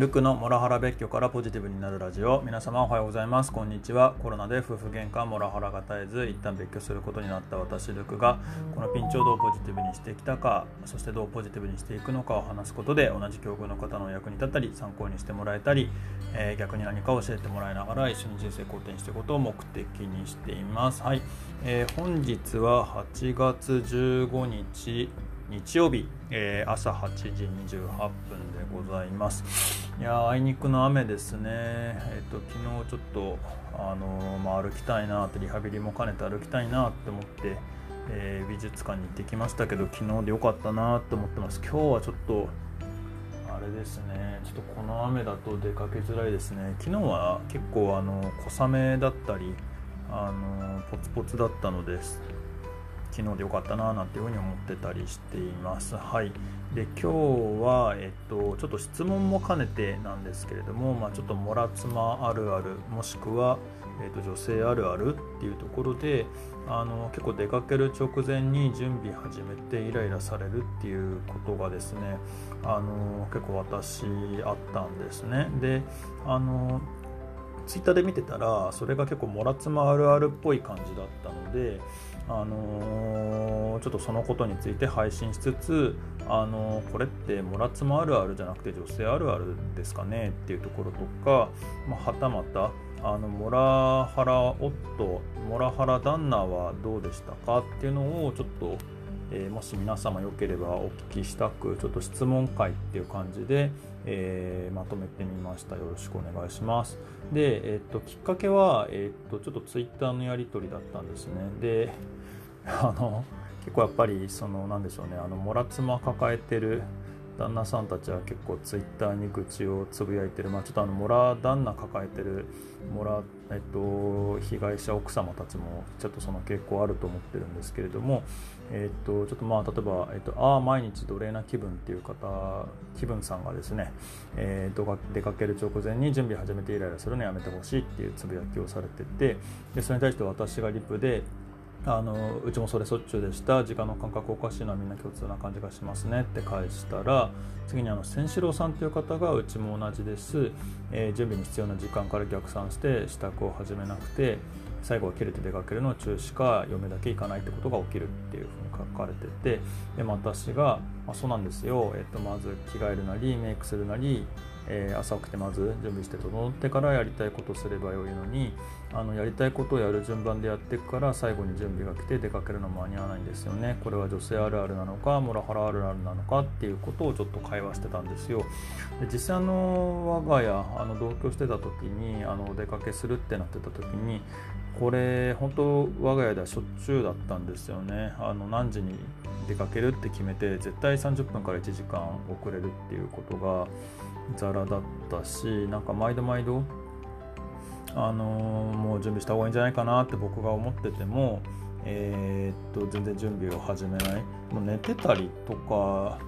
ルクのモラハラ別居からポジティブになるラジオ。皆様おはようございます。こんにちは。コロナで夫婦喧嘩モラハラが絶えず一旦別居することになった私ルクがこのピンチをどうポジティブにしてきたかそしてどうポジティブにしていくのかを話すことで同じ境遇の方の役に立ったり参考にしてもらえたり、えー、逆に何か教えてもらいながら一緒に人生好転していくことを目的にしています。はい、えー、本日は8月15日日曜日、えー、朝8時28分でございます。いやあいにくの雨ですね。えっ、ー、と昨日ちょっとあのまあ、歩きたいなってリハビリも兼ねて歩きたいなって思って、え、美術館に行ってきましたけど昨日でよかったなって思ってます。今日はちょっとあれですね。ちょっとこの雨だと出かけづらいですね。昨日は結構あの小雨だったりあのポツポツだったのです。昨日でよかったななんていうふうに思ってたりしています。はい、で今日は、えっと、ちょっと質問も兼ねてなんですけれども、まあ、ちょっとモラ妻あるあるもしくは、えっと、女性あるあるっていうところであの結構出かける直前に準備始めてイライラされるっていうことがですねあの結構私あったんですね。であのツイッターで見てたらそれが結構モラ妻あるあるっぽい感じだったのであのー、ちょっとそのことについて配信しつつ、あのー、これってモラ妻あるあるじゃなくて女性あるあるですかねっていうところとか、まあ、はたまたあのモラハラ夫モラハラ旦那はどうでしたかっていうのをちょっと、えー、もし皆様よければお聞きしたくちょっと質問会っていう感じで、えー、まとめてみました。よろしくお願いします。で、えー、っときっかけは、えー、っとちょっとツイッターのやり取りだったんですね。であの結構やっぱりそのなんでしょうねあのモラ妻抱えてる旦那さんたちは結構ツイッターに愚痴をつぶやいてる、まあ、ちょっとあのモラ旦那抱えてるモラ、えっと、被害者奥様たちもちょっとその傾向あると思ってるんですけれども、えっと、ちょっとまあ例えば、えっと、ああ毎日奴隷な気分っていう方気分さんがですね、えー、出かける直前に準備始めてイライラするのやめてほしいっていうつぶやきをされててでそれに対して私がリプであのうちもそれしょっちゅうでした。時間の感覚おかしいのはみんな共通な感じがしますねって返したら次にあの千四郎さんという方がうちも同じです、えー、準備に必要な時間から逆算して支度を始めなくて最後は切れて出かけるのを中止か嫁だけ行かないってことが起きるっていうふうに書かれててで、私が、あ、そうなんですよ、えっと、まず着替えるなりメイクするなりえー、朝起きてまず準備して整ってからやりたいことすればよいのにあのやりたいことをやる順番でやっていくから最後に準備が来て出かけるの間に合わないんですよね。これは女性あるあるなのかモラハラあるあるなのかっていうことをちょっと会話してたんですよ。で実際あの我が家あの同居してた時にあのお出かけするってなってた時にこれ本当我が家ではしょっちゅうだったんですよね。あの何時に出かけるって決めて絶対30分から1時間遅れるっていうことがザラだったしなんか毎度毎度あのー、もう準備した方がいいんじゃないかなって僕が思っててもえー、っと全然準備を始めない。もう寝てたりとか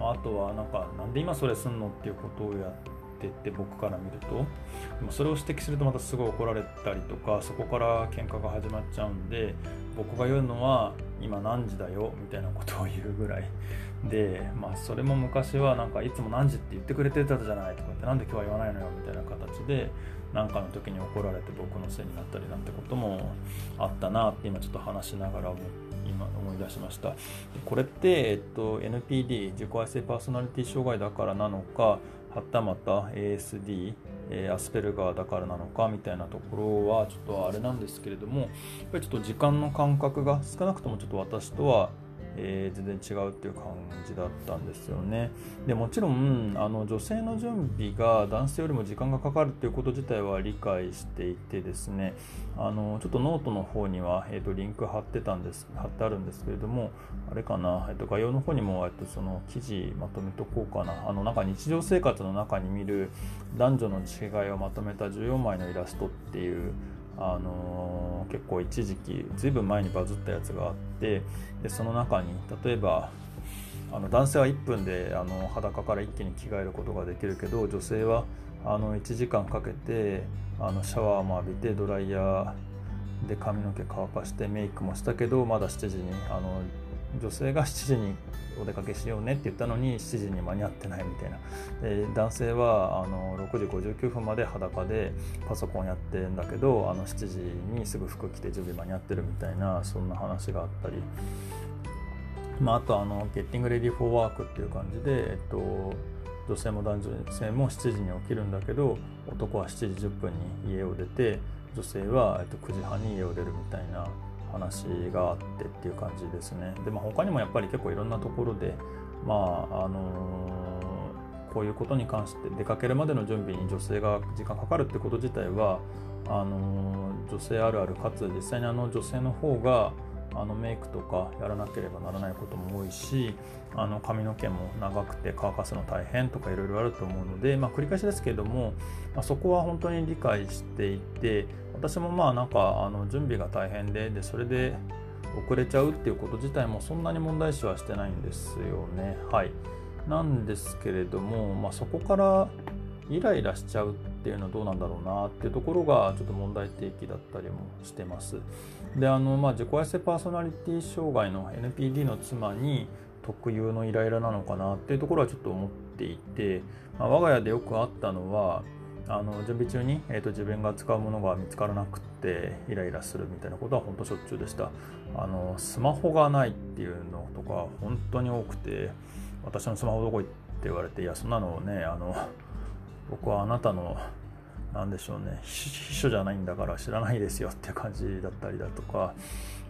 あとはなんかなんで今それすんのっていうことをやってって僕から見ると。でもそれを指摘するとまたすごい怒られたりとかそこから喧嘩が始まっちゃうんで僕が言うのは今何時だよ？みたいなことを言うぐらいでまあそれも昔はなんかいつも何時って言ってくれてたじゃないとかってなんで今日は言わないのよみたいな形で何かの時に怒られて僕のせいになったりなんてこともあったなって今ちょっと話しながら今思い出しました。これって、えっと、NPD 自己愛性パーソナリティ障害だからなのかはたまた ASD えアスペルガーだからなのかみたいなところはちょっとあれなんですけれどもやっぱりちょっと時間の感覚が少なくともちょっと私とはえー、全然違うっていう感じだったんですよね。でもちろんあの女性の準備が男性よりも時間がかかるっていうこと自体は理解していてですねあのちょっとノートの方には、えーと、リンク貼ってたんです貼ってあるんですけれどもあれかな、えーと、概要の方にも、えーと、その記事まとめとこうかなあのなんか日常生活の中に見る男女の違いをまとめた14枚のイラストっていうあのー、結構一時期ずいぶん前にバズったやつがあってでその中に例えばあの男性は1分であの裸から一気に着替えることができるけど女性はあの1時間かけてあのシャワーも浴びてドライヤーで髪の毛乾かしてメイクもしたけどまだ7時にあの女性が7時にお出かけしようねって言ったのに7時に間に合ってないみたいなで男性はあの6時59分まで裸でパソコンやってんだけどあの7時にすぐ服着て準備間に合ってるみたいなそんな話があったり。まあ、あとあの「ゲッティング・レディ・フォー・ワーク」っていう感じで、えっと、女性も男性も7時に起きるんだけど男は7時10分に家を出て女性は、えっと、9時半に家を出るみたいな話があってっていう感じですね。で、まあ、他にもやっぱり結構いろんなところで、まああのー、こういうことに関して出かけるまでの準備に女性が時間かかるってこと自体はあのー、女性あるあるかつ実際にあの女性の方があのメイクとかやらなければならないことも多いしあの髪の毛も長くて乾かすの大変とかいろいろあると思うので、まあ、繰り返しですけれども、まあ、そこは本当に理解していて私もまあなんかあの準備が大変ででそれで遅れちゃうっていうこと自体もそんなに問題視はしてないんですよね。はい、なんですけれども、まあ、そこからイライラしちゃうっていうのはどうなんだろうなっていうところがちょっと問題提起だったりもしてます。であの、まあ、自己愛性パーソナリティ障害の NPD の妻に特有のイライラなのかなっていうところはちょっと思っていて、まあ、我が家でよくあったのはあの準備中に、えーと、自分が使うものが見つからなくってイライラするみたいなことは本当しょっちゅうでした。あのスマホがないっていうのとか本当に多くて私のスマホどこ行って言われていやそんなのねあの僕はあなたの何でしょうね。秘書じゃないんだから知らないですよって感じだったりだとか。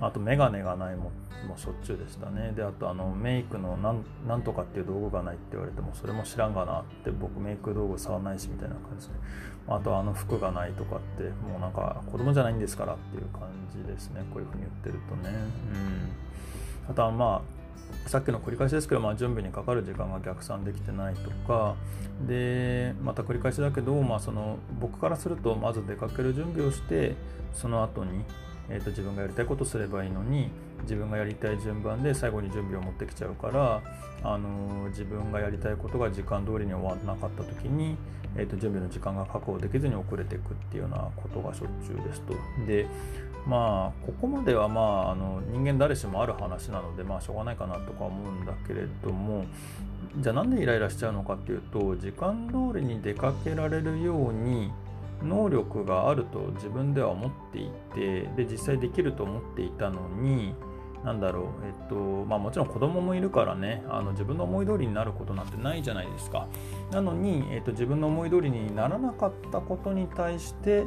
あとメガネがないももしょっちゅうでしたね。であとあのメイクのなんとかっていう道具がないって言われてもそれも知らんがなって僕メイク道具触らないしみたいな感じで。あとあの服がないとかってもうなんか子供じゃないんですからっていう感じですね。こういうふうに言ってるとね。うん。あとはまあさっきの繰り返しですけど、まあ、準備にかかる時間が逆算できてないとかでまた繰り返しだけど、まあ、その僕からするとまず出かける準備をしてその後にえーと、自分がやりたいことすればいいのに自分がやりたい順番で最後に準備を持ってきちゃうから、あのー、自分がやりたいことが時間通りに終わらなかった時に、えーと、準備の時間が確保できずに遅れていくっていうようなことがしょっちゅうですと。でまあここまではまああの人間誰しもある話なのでまあしょうがないかなとか思うんだけれどもじゃあなんでイライラしちゃうのかっていうと時間通りに出かけられるように能力があると自分では思っていてで実際できると思っていたのに何だろうえっとまあもちろん子供もいるからねあの自分の思い通りになることなんてないじゃないですか。なのに、えっと、自分の思い通りにならなかったことに対して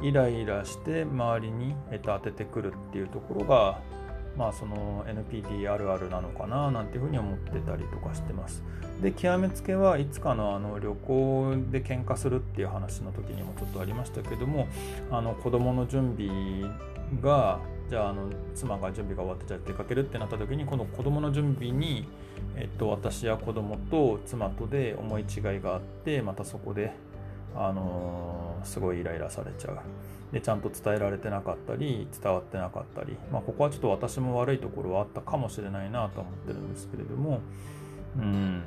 イライラして周りに、えっと、当ててくるっていうところがまあその NPD あるあるなのかななんていうふうに思ってたりとかしてます。で極めつけはいつかのあの旅行で喧嘩するっていう話の時にもちょっとありましたけどもあの子供の準備がじゃああの妻が準備が終わってじゃあ出かけるってなった時にこの子供の準備に、えっと、私や子供と妻とで思い違いがあってまたそこであのー、すごいイライラされちゃう。でちゃんと伝えられてなかったり伝わってなかったり、まあ、ここはちょっと私も悪いところはあったかもしれないなと思ってるんですけれども。うん。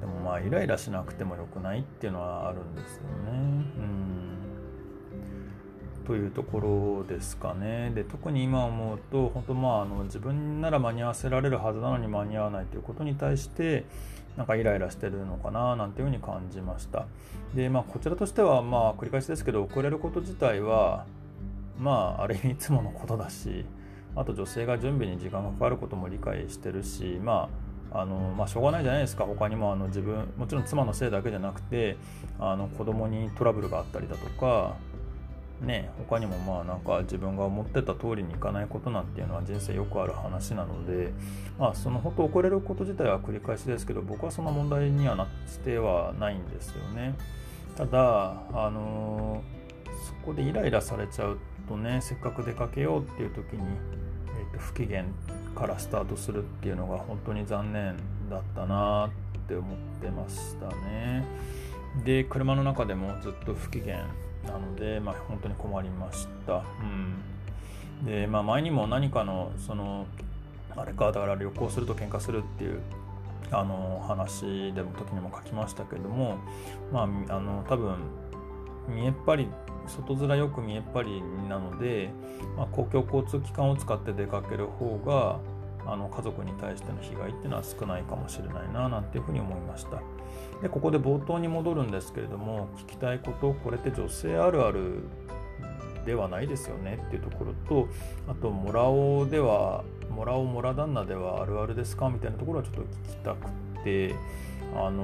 でもまあイライラしなくてもよくないっていうのはあるんですよね。うん。というところですかね。で特に今思うと本当まああの自分なら間に合わせられるはずなのに間に合わないということに対してなんかイライラしてるのかななんていうふうに感じました。でまあこちらとしてはまあ繰り返しですけど遅れること自体はまあある意味いつものことだしあと女性が準備に時間がかかることも理解してるしまああのまあ、しょうがないじゃないですか。他にもあの自分もちろん妻のせいだけじゃなくてあの子供にトラブルがあったりだとかね他にもまあなんか自分が思ってた通りにいかないことなんていうのは人生よくある話なのでまあその本当遅れること自体は繰り返しですけど僕はそんな問題にはなってはないんですよね。ただあのー、そこでイライラされちゃうとねせっかく出かけようっていう時に、えー、と不機嫌からスタートするっていうのが本当に残念だったなって思ってましたね。で車の中でもずっと不機嫌なので、まあ、本当に困りました。うん、で、まあ、前にも何かのそのあれかだから旅行すると喧嘩するっていうあの話でも時にも書きましたけども、まあ、あの多分見えっ張り外面よく見えっ張りなので、まあ、公共交通機関を使って出かける方があの家族に対しての被害っていうのは少ないかもしれないななんていうふうに思いました。でここで冒頭に戻るんですけれども聞きたいことこれって女性あるあるではないですよねっていうところとあとモラオではモラオモラ旦那ではあるあるですかみたいなところはちょっと聞きたくてあの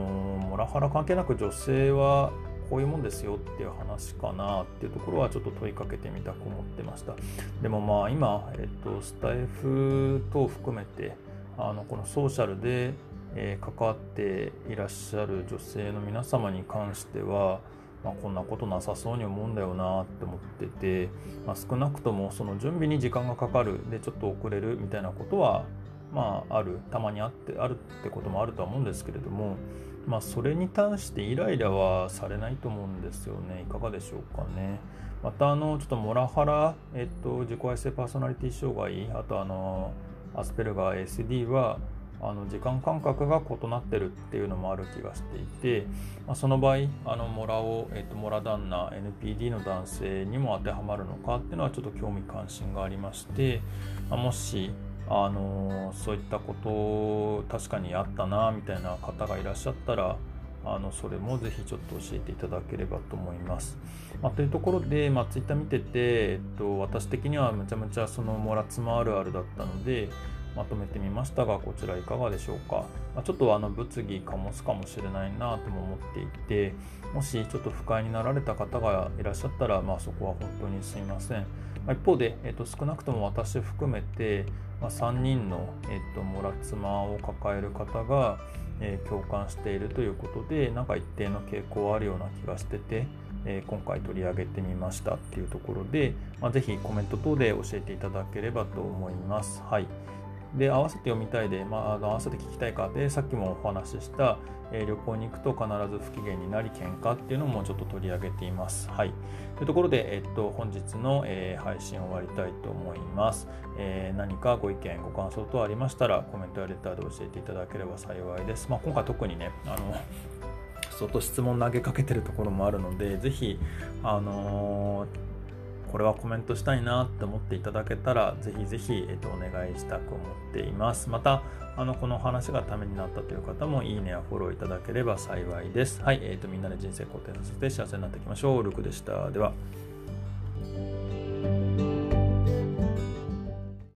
モラハラ関係なく女性はこういうもんですよっていう話かなっていうところはちょっと問いかけてみたく思ってました。でもまあ今、えっと、スタイフ等含めてあのこのソーシャルで、えー、関わっていらっしゃる女性の皆様に関してはまあ、こんなことなさそうに思うんだよなって思ってて、まあ、少なくともその準備に時間がかかるでちょっと遅れるみたいなことはまああるたまにあってあるってこともあるとは思うんですけれどもまあ、それに対してイライラはされないと思うんですよね。いかがでしょうかね。また、あの、ちょっとモラハラ、えっと、自己愛性パーソナリティ障害、あと、あの、アスペルガー SD は、あの時間感覚が異なってるっていうのもある気がしていて、まあ、その場合あのモラを、えっと、モラ旦那 NPD の男性にも当てはまるのかっていうのはちょっと興味関心がありまして、まあ、もしあのそういったこと確かにあったなみたいな方がいらっしゃったらあのそれもぜひちょっと教えていただければと思います。まあ、というところで、まあ、ツイッター見てて、えっと、私的にはむちゃむちゃそのモラツマあるあるだったのでまとめてみましたがこちらいかがでしょうか、まあ、ちょっとあの物議かもすかもしれないなとも思っていてもしちょっと不快になられた方がいらっしゃったら、まあ、そこは本当にすいません。ま、一方で、えっと、少なくとも私含めて、まあ、3人の、えっと、モラ妻を抱える方が、えー、共感しているということでなんか一定の傾向あるような気がしてて、えー、今回取り上げてみましたっていうところで、まあ、ぜひコメント等で教えていただければと思います。はいで合わせて読みたいで、まあ、合わせて聞きたいかでさっきもお話しした、えー、旅行に行くと必ず不機嫌になり喧嘩っていうのもちょっと取り上げています。はい、というところで、えっと、本日の、えー、配信を終わりたいと思います、えー、何かご意見ご感想等ありましたらコメントやレターで教えていただければ幸いです。まあ、今回特にねあの相当質問投げかけてるところもあるので、ぜひ、あのーこれはコメントしたいなって思っていただけたら、ぜひぜひ、えっと、お願いしたく思っています。また、あの、この話がためになったという方も、いいねやフォローいただければ幸いです。はい、えっと、みんなで人生肯定させて幸せになっていきましょう。ルクでした。では。